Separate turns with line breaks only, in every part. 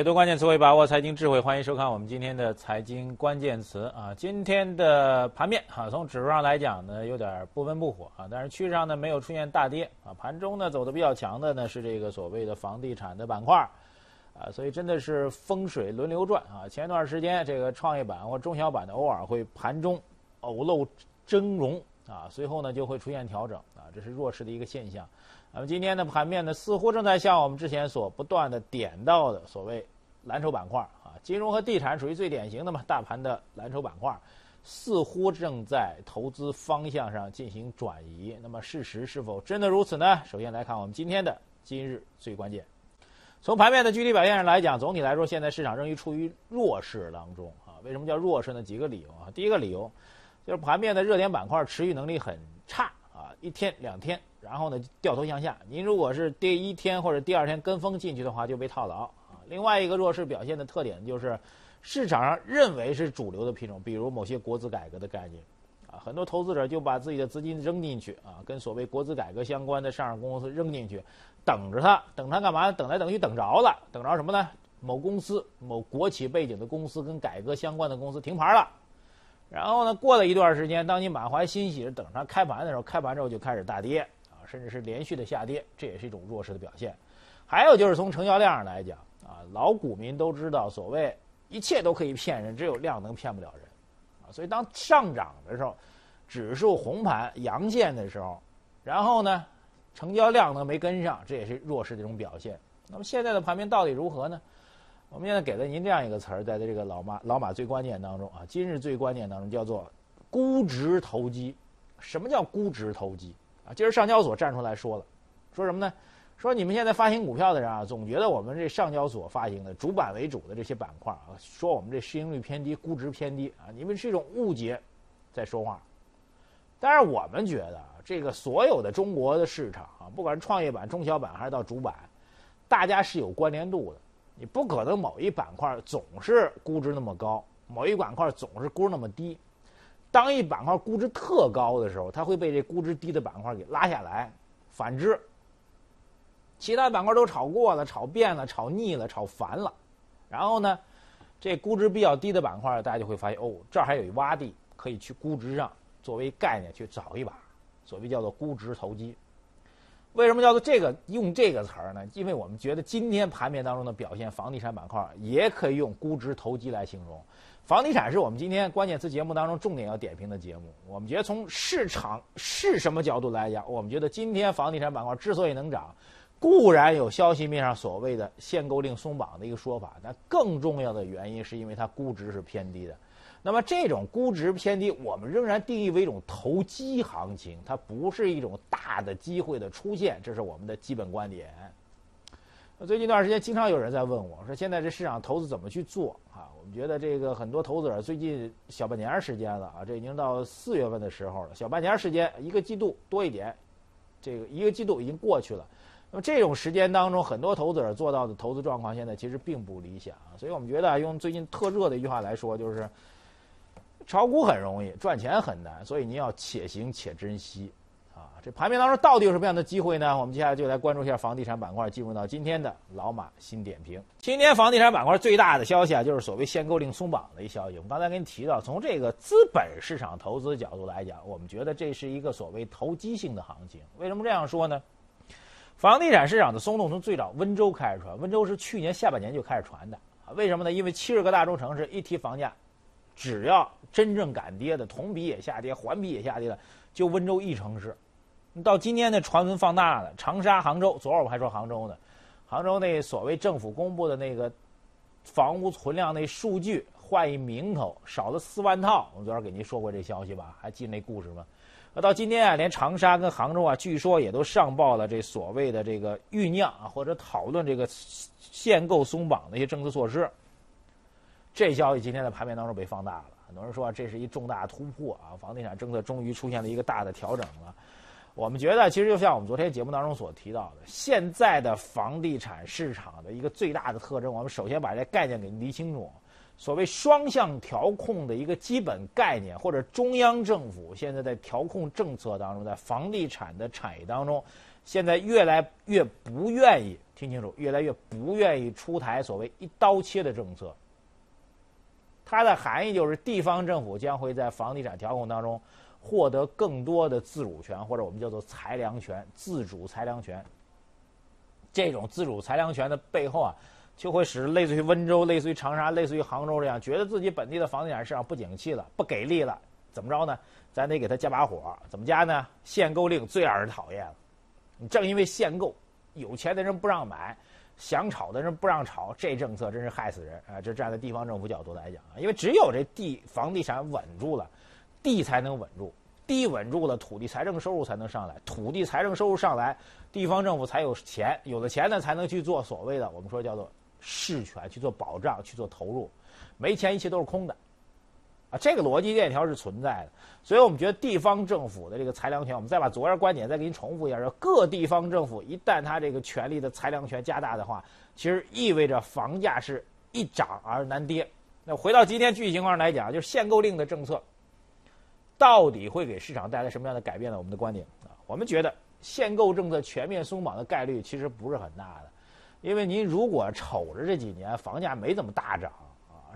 解读关键词汇，把握财经智慧，欢迎收看我们今天的财经关键词啊。今天的盘面啊，从指数上来讲呢，有点不温不火啊，但是趋势上呢没有出现大跌啊。盘中呢走的比较强的呢是这个所谓的房地产的板块啊，所以真的是风水轮流转啊。前一段时间这个创业板或中小板的偶尔会盘中偶露峥嵘啊，随后呢就会出现调整啊，这是弱势的一个现象。那么今天的盘面呢，似乎正在向我们之前所不断的点到的所谓蓝筹板块啊，金融和地产属于最典型的嘛，大盘的蓝筹板块，似乎正在投资方向上进行转移。那么事实是否真的如此呢？首先来看我们今天的今日最关键。从盘面的具体表现上来讲，总体来说，现在市场仍于处于弱势当中啊。为什么叫弱势呢？几个理由啊。第一个理由就是盘面的热点板块持续能力很差啊，一天两天。然后呢，掉头向下。您如果是第一天或者第二天跟风进去的话，就被套牢啊。另外一个弱势表现的特点就是，市场上认为是主流的品种，比如某些国资改革的概念，啊，很多投资者就把自己的资金扔进去啊，跟所谓国资改革相关的上市公司扔进去，等着它，等它干嘛？等来等去等着了，等着什么呢？某公司、某国企背景的公司跟改革相关的公司停牌了。然后呢，过了一段时间，当你满怀欣喜等它开盘的时候，开盘之后就开始大跌啊。甚至是连续的下跌，这也是一种弱势的表现。还有就是从成交量上来讲，啊，老股民都知道，所谓一切都可以骗人，只有量能骗不了人，啊，所以当上涨的时候，指数红盘阳线的时候，然后呢，成交量呢没跟上，这也是弱势的一种表现。那么现在的盘面到底如何呢？我们现在给了您这样一个词儿，在这个老马老马最关键当中啊，今日最关键当中叫做估值投机。什么叫估值投机啊？今儿上交所站出来说了，说什么呢？说你们现在发行股票的人啊，总觉得我们这上交所发行的主板为主的这些板块啊，说我们这市盈率偏低、估值偏低啊，你们是一种误解，在说话。但是我们觉得啊，这个所有的中国的市场啊，不管是创业板、中小板还是到主板，大家是有关联度的。你不可能某一板块总是估值那么高，某一板块总是估那么低。当一板块估值特高的时候，它会被这估值低的板块给拉下来。反之，其他板块都炒过了、炒遍了、炒腻了、炒烦了，然后呢，这估值比较低的板块，大家就会发现哦，这儿还有一洼地，可以去估值上作为概念去找一把，所谓叫做估值投机。为什么叫做这个用这个词儿呢？因为我们觉得今天盘面当中的表现，房地产板块也可以用估值投机来形容。房地产是我们今天关键词节目当中重点要点评的节目。我们觉得从市场是什么角度来讲，我们觉得今天房地产板块之所以能涨，固然有消息面上所谓的限购令松绑的一个说法，但更重要的原因是因为它估值是偏低的。那么这种估值偏低，我们仍然定义为一种投机行情，它不是一种大的机会的出现，这是我们的基本观点。最近一段时间，经常有人在问我说：“现在这市场投资怎么去做？”啊，我们觉得这个很多投资者最近小半年时间了啊，这已经到四月份的时候了，小半年时间，一个季度多一点，这个一个季度已经过去了。那么这种时间当中，很多投资者做到的投资状况现在其实并不理想，所以我们觉得用最近特热的一句话来说，就是。炒股很容易，赚钱很难，所以您要且行且珍惜，啊，这盘面当中到底有什么样的机会呢？我们接下来就来关注一下房地产板块，进入到今天的老马新点评。今天房地产板块最大的消息啊，就是所谓限购令松绑的一消息。我们刚才给你提到，从这个资本市场投资角度来讲，我们觉得这是一个所谓投机性的行情。为什么这样说呢？房地产市场的松动从最早温州开始传，温州是去年下半年就开始传的？为什么呢？因为七十个大中城市一提房价。只要真正敢跌的，同比也下跌，环比也下跌的，就温州一城市。到今天的传闻放大了，长沙、杭州。昨儿我们还说杭州呢，杭州那所谓政府公布的那个房屋存量那数据换一名头，少了四万套。我们昨儿给您说过这消息吧？还记那故事吗？那到今天啊，连长沙跟杭州啊，据说也都上报了这所谓的这个酝酿啊，或者讨论这个限购松绑的一些政策措施。这消息今天在盘面当中被放大了，很多人说这是一重大突破啊，房地产政策终于出现了一个大的调整了。我们觉得，其实就像我们昨天节目当中所提到的，现在的房地产市场的一个最大的特征，我们首先把这概念给理清楚。所谓双向调控的一个基本概念，或者中央政府现在在调控政策当中，在房地产的产业当中，现在越来越不愿意听清楚，越来越不愿意出台所谓一刀切的政策。它的含义就是，地方政府将会在房地产调控当中获得更多的自主权，或者我们叫做裁量权、自主裁量权。这种自主裁量权的背后啊，就会使类似于温州、类似于长沙、类似于杭州这样，觉得自己本地的房地产市场不景气了、不给力了，怎么着呢？咱得给他加把火，怎么加呢？限购令最让人讨厌了。你正因为限购，有钱的人不让买。想炒的人不让炒，这政策真是害死人啊！这站在地方政府角度来讲啊，因为只有这地房地产稳住了，地才能稳住，地稳住了，土地财政收入才能上来，土地财政收入上来，地方政府才有钱，有了钱呢，才能去做所谓的我们说叫做事权，去做保障，去做投入，没钱一切都是空的。啊，这个逻辑链条是存在的，所以我们觉得地方政府的这个裁量权，我们再把昨天观点再给你重复一下：，说各地方政府一旦他这个权力的裁量权加大的话，其实意味着房价是一涨而难跌。那回到今天具体情况上来讲，就是限购令的政策到底会给市场带来什么样的改变呢？我们的观点啊，我们觉得限购政策全面松绑的概率其实不是很大的，因为您如果瞅着这几年房价没怎么大涨。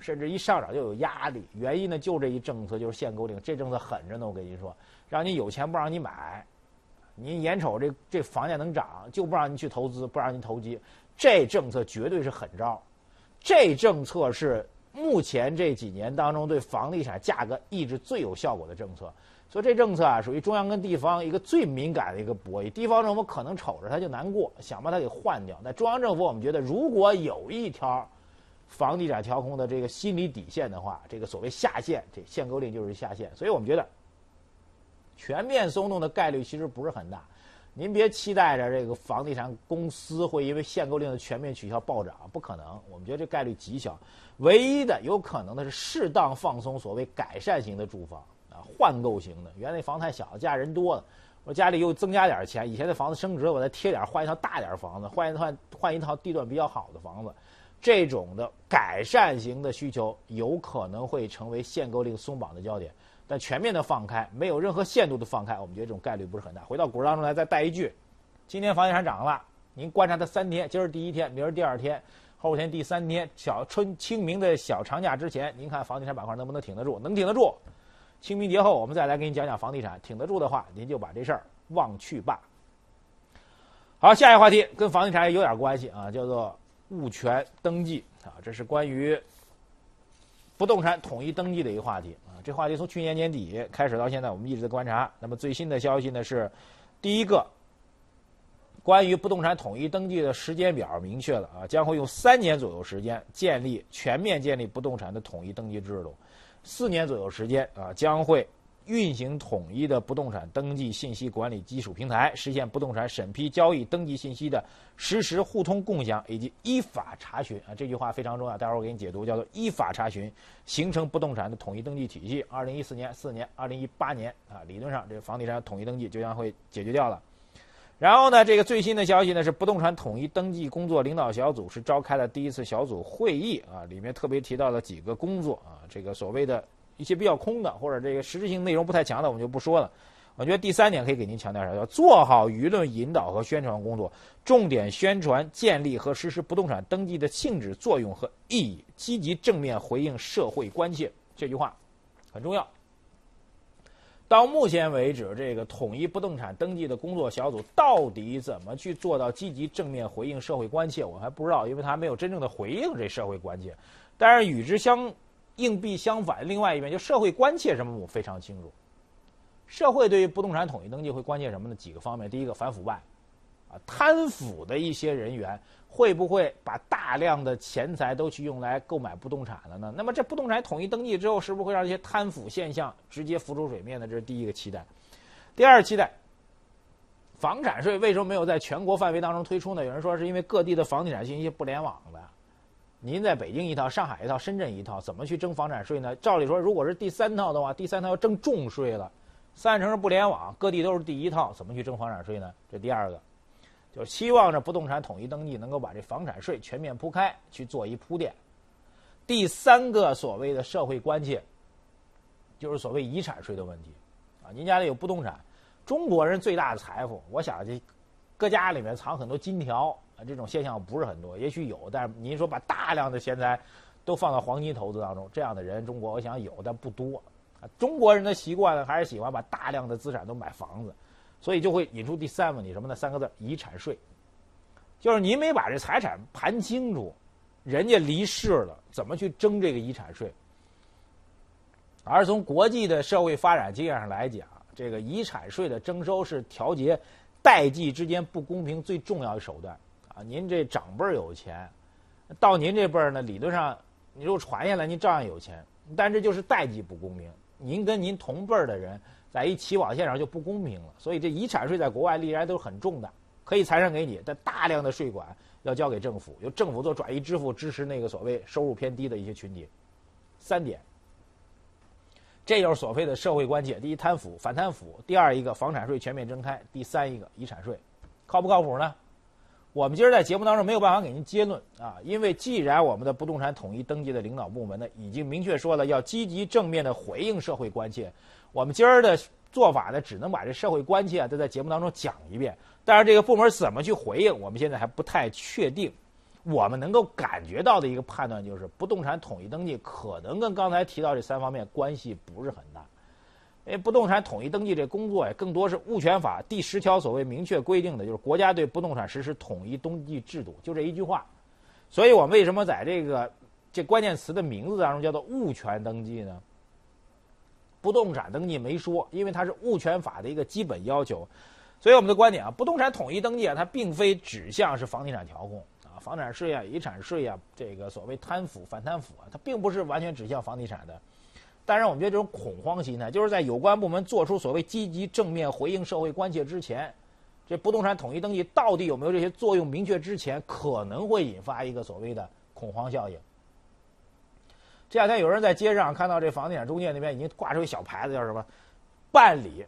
甚至一上涨就有压力，原因呢就这一政策就是限购令，这政策狠着呢。我跟您说，让你有钱不让你买，您眼瞅这这房价能涨，就不让您去投资，不让你投机，这政策绝对是狠招。这政策是目前这几年当中对房地产价格抑制最有效果的政策。所以这政策啊，属于中央跟地方一个最敏感的一个博弈。地方政府可能瞅着它就难过，想把它给换掉。那中央政府，我们觉得如果有一条。房地产调控的这个心理底线的话，这个所谓下限，这限购令就是下限，所以我们觉得全面松动的概率其实不是很大。您别期待着这个房地产公司会因为限购令的全面取消暴涨，不可能。我们觉得这概率极小。唯一的有可能的是适当放松所谓改善型的住房啊，换购型的。原来房太小，家人多了，我家里又增加点钱，以前的房子升值了，我再贴点，换一套大点房子，换一套换一套地段比较好的房子。这种的改善型的需求有可能会成为限购令松绑的焦点，但全面的放开，没有任何限度的放开，我们觉得这种概率不是很大。回到股市当中来，再带一句：今天房地产涨了，您观察它三天，今儿第一天，明儿第二天，后天第三天，小春清明的小长假之前，您看房地产板块能不能挺得住？能挺得住，清明节后我们再来给你讲讲房地产，挺得住的话，您就把这事儿忘去吧。好，下一个话题跟房地产有点关系啊，叫做。物权登记啊，这是关于不动产统一登记的一个话题啊。这话题从去年年底开始到现在，我们一直在观察。那么最新的消息呢是，第一个关于不动产统一登记的时间表明确了啊，将会用三年左右时间建立全面建立不动产的统一登记制度，四年左右时间啊将会。运行统一的不动产登记信息管理基础平台，实现不动产审批交易登记信息的实时互通共享以及依法查询啊，这句话非常重要。待会儿我给你解读，叫做依法查询，形成不动产的统一登记体系。二零一四年四年，二零一八年啊，理论上这个房地产统一登记就将会解决掉了。然后呢，这个最新的消息呢是不动产统一登记工作领导小组是召开了第一次小组会议啊，里面特别提到了几个工作啊，这个所谓的。一些比较空的或者这个实质性内容不太强的，我们就不说了。我觉得第三点可以给您强调一下，要做好舆论引导和宣传工作，重点宣传建立和实施不动产登记的性质、作用和意义，积极正面回应社会关切。这句话很重要。到目前为止，这个统一不动产登记的工作小组到底怎么去做到积极正面回应社会关切，我还不知道，因为他没有真正的回应这社会关切。但是与之相硬币相反，另外一边就社会关切什么，我非常清楚。社会对于不动产统一登记会关切什么呢？几个方面，第一个反腐败，啊，贪腐的一些人员会不会把大量的钱财都去用来购买不动产了呢？那么这不动产统一登记之后，是不是会让这些贪腐现象直接浮出水面呢？这是第一个期待。第二期待，房产税为什么没有在全国范围当中推出呢？有人说是因为各地的房地产信息不联网的。您在北京一套，上海一套，深圳一套，怎么去征房产税呢？照理说，如果是第三套的话，第三套要征重税了。三城市不联网，各地都是第一套，怎么去征房产税呢？这第二个，就希望着不动产统一登记能够把这房产税全面铺开，去做一铺垫。第三个所谓的社会关切，就是所谓遗产税的问题。啊，您家里有不动产，中国人最大的财富，我想这，搁家里面藏很多金条。啊，这种现象不是很多，也许有，但是您说把大量的钱财都放到黄金投资当中，这样的人中国我想有，但不多。啊，中国人的习惯呢，还是喜欢把大量的资产都买房子，所以就会引出第三问题什么呢？三个字：遗产税。就是您没把这财产盘清楚，人家离世了，怎么去征这个遗产税？而从国际的社会发展经验上来讲，这个遗产税的征收是调节代际之间不公平最重要的手段啊！您这长辈儿有钱，到您这辈儿呢，理论上你如果传下来，您照样有钱，但这就是代际不公平。您跟您同辈儿的人在一起网线上就不公平了。所以这遗产税在国外历来都是很重的，可以财产给你，但大量的税款要交给政府，由政府做转移支付，支持那个所谓收入偏低的一些群体。三点。这就是所谓的社会关切：第一，贪腐反贪腐；第二，一个房产税全面征开；第三，一个遗产税，靠不靠谱呢？我们今儿在节目当中没有办法给您结论啊，因为既然我们的不动产统一登记的领导部门呢已经明确说了要积极正面的回应社会关切，我们今儿的做法呢只能把这社会关切啊都在节目当中讲一遍，但是这个部门怎么去回应，我们现在还不太确定。我们能够感觉到的一个判断就是，不动产统一登记可能跟刚才提到这三方面关系不是很大。因为不动产统一登记这工作呀，更多是物权法第十条所谓明确规定的，就是国家对不动产实施统一登记制度，就这一句话。所以我们为什么在这个这关键词的名字当中叫做物权登记呢？不动产登记没说，因为它是物权法的一个基本要求。所以我们的观点啊，不动产统一登记啊，它并非指向是房地产调控。房产税啊，遗产税啊，这个所谓贪腐反贪腐啊，它并不是完全指向房地产的。但是我们觉得这种恐慌心态，就是在有关部门做出所谓积极正面回应社会关切之前，这不动产统一登记到底有没有这些作用明确之前，可能会引发一个所谓的恐慌效应。这两天有人在街上看到这房地产中介那边已经挂出一小牌子，叫什么？办理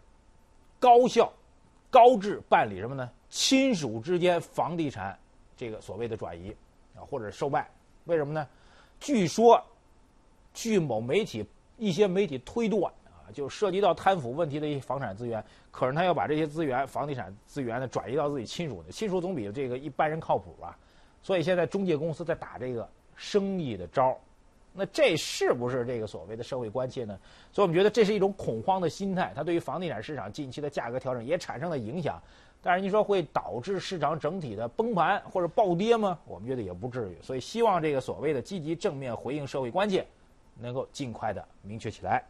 高效、高质办理什么呢？亲属之间房地产。这个所谓的转移啊，或者售卖，为什么呢？据说，据某媒体一些媒体推断啊，就涉及到贪腐问题的一些房产资源，可是他要把这些资源、房地产资源呢转移到自己亲属的，亲属总比这个一般人靠谱吧？所以现在中介公司在打这个生意的招儿，那这是不是这个所谓的社会关切呢？所以我们觉得这是一种恐慌的心态，它对于房地产市场近期的价格调整也产生了影响。但是你说会导致市场整体的崩盘或者暴跌吗？我们觉得也不至于。所以希望这个所谓的积极正面回应社会关切，能够尽快的明确起来。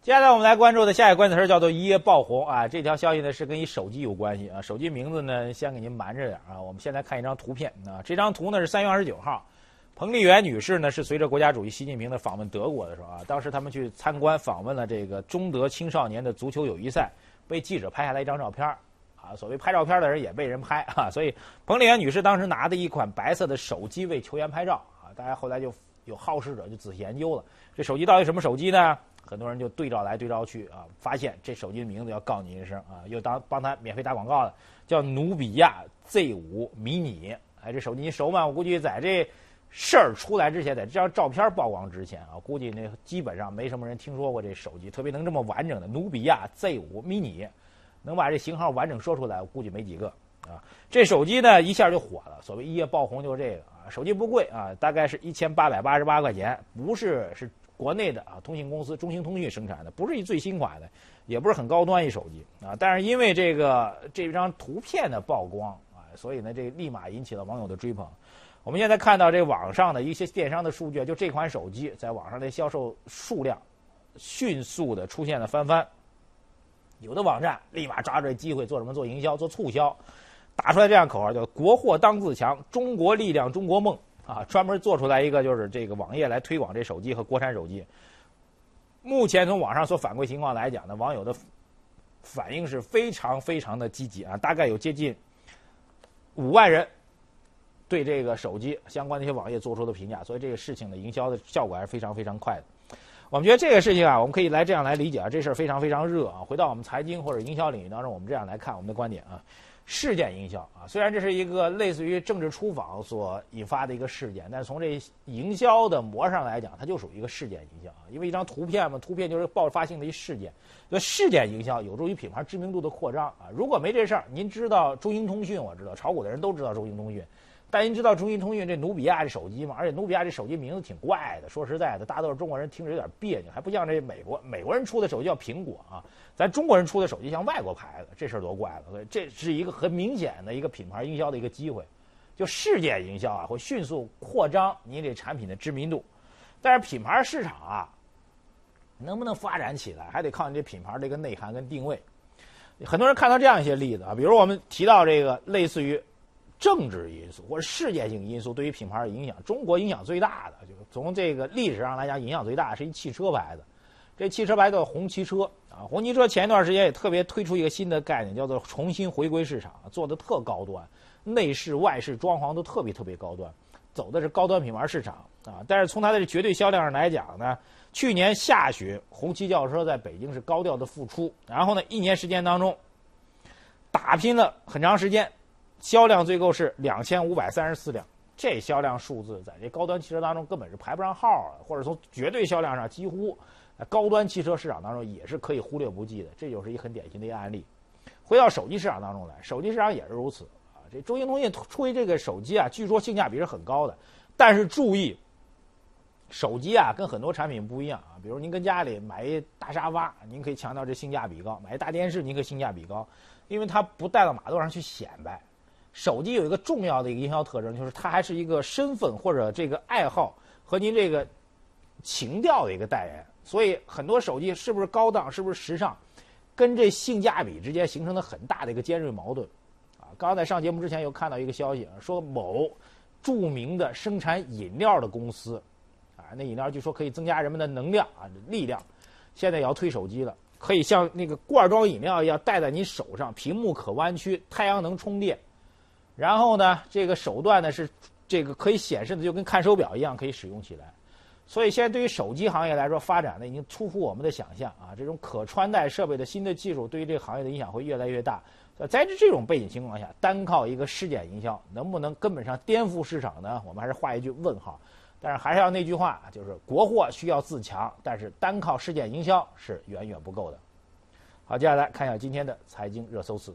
接下来我们来关注的下一个关键词叫做一夜爆红啊！这条消息呢是跟一手机有关系啊。手机名字呢先给您瞒着点啊。我们先来看一张图片啊。这张图呢是三月二十九号，彭丽媛女士呢是随着国家主席习近平的访问德国的时候啊，当时他们去参观访问了这个中德青少年的足球友谊赛。被记者拍下来一张照片啊，所谓拍照片的人也被人拍啊，所以彭丽媛女士当时拿的一款白色的手机为球员拍照啊，大家后来就有好事者就仔细研究了，这手机到底什么手机呢？很多人就对照来对照去啊，发现这手机的名字要告你一声啊，又当帮他免费打广告的，叫努比亚 Z5 迷你，哎，这手机你熟吗？我估计在这。事儿出来之前，在这张照片曝光之前啊，估计那基本上没什么人听说过这手机，特别能这么完整的努比亚 Z5 mini，能把这型号完整说出来，我估计没几个啊。这手机呢一下就火了，所谓一夜爆红就是这个啊。手机不贵啊，大概是一千八百八十八块钱，不是是国内的啊通信公司中兴通讯生产的，不是一最新款的，也不是很高端一手机啊。但是因为这个这张图片的曝光啊，所以呢这立马引起了网友的追捧。我们现在看到这网上的一些电商的数据，就这款手机在网上的销售数量迅速的出现了翻番。有的网站立马抓住这机会做什么？做营销，做促销，打出来这样口号叫“国货当自强，中国力量中国梦”啊，专门做出来一个就是这个网页来推广这手机和国产手机。目前从网上所反馈情况来讲呢，网友的反应是非常非常的积极啊，大概有接近五万人。对这个手机相关的一些网页做出的评价，所以这个事情的营销的效果还是非常非常快的。我们觉得这个事情啊，我们可以来这样来理解啊，这事儿非常非常热啊。回到我们财经或者营销领域当中，我们这样来看我们的观点啊。事件营销啊，虽然这是一个类似于政治出访所引发的一个事件，但是从这营销的模上来讲，它就属于一个事件营销啊。因为一张图片嘛，图片就是爆发性的一事件，所以事件营销有助于品牌知名度的扩张啊。如果没这事儿，您知道中兴通讯，我知道炒股的人都知道中兴通讯，但您知道中兴通讯这努比亚这手机吗？而且努比亚这手机名字挺怪的，说实在的，大多数中国人听着有点别扭，还不像这美国美国人出的手机叫苹果啊。咱中国人出的手机像外国牌子，这事儿多怪了。所以这是一个很明显的一个品牌营销的一个机会，就事件营销啊，会迅速扩张你这产品的知名度。但是品牌市场啊，能不能发展起来，还得靠你这品牌这个内涵跟定位。很多人看到这样一些例子啊，比如我们提到这个类似于政治因素或者世界性因素对于品牌的影响，中国影响最大的，就是从这个历史上来讲影响最大的是一汽车牌子。这汽车牌叫红旗车啊，红旗车前一段时间也特别推出一个新的概念，叫做重新回归市场，做的特高端，内饰外饰装潢都特别特别高端，走的是高端品牌市场啊。但是从它的绝对销量上来讲呢，去年下旬红旗轿车在北京是高调的复出，然后呢一年时间当中打拼了很长时间，销量最高是两千五百三十四辆，这销量数字在这高端汽车当中根本是排不上号啊，或者从绝对销量上几乎。高端汽车市场当中也是可以忽略不计的，这就是一很典型的一个案例。回到手机市场当中来，手机市场也是如此啊。这中兴通讯出于这个手机啊，据说性价比是很高的，但是注意，手机啊跟很多产品不一样啊。比如您跟家里买一大沙发，您可以强调这性价比高；买一大电视，您可以性价比高，因为它不带到马路上去显摆。手机有一个重要的一个营销特征，就是它还是一个身份或者这个爱好和您这个情调的一个代言。所以很多手机是不是高档，是不是时尚，跟这性价比之间形成了很大的一个尖锐矛盾，啊，刚刚在上节目之前又看到一个消息，说某著名的生产饮料的公司，啊，那饮料据说可以增加人们的能量啊力量，现在也要推手机了，可以像那个罐装饮料一样戴在你手上，屏幕可弯曲，太阳能充电，然后呢，这个手段呢是这个可以显示的，就跟看手表一样可以使用起来。所以现在对于手机行业来说，发展呢已经出乎我们的想象啊！这种可穿戴设备的新的技术，对于这个行业的影响会越来越大。在这这种背景情况下，单靠一个事件营销，能不能根本上颠覆市场呢？我们还是画一句问号。但是还是要那句话，就是国货需要自强，但是单靠事件营销是远远不够的。好，接下来看一下今天的财经热搜词。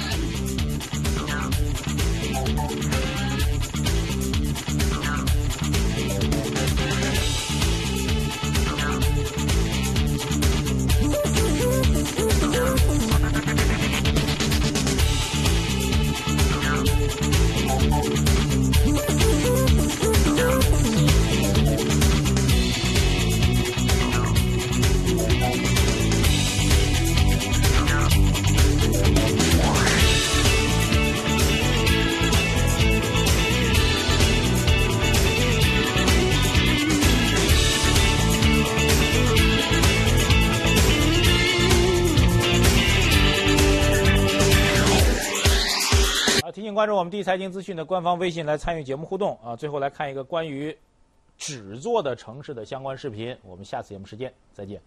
关注我们第一财经资讯的官方微信来参与节目互动啊！最后来看一个关于纸做的城市的相关视频，我们下次节目时间再见。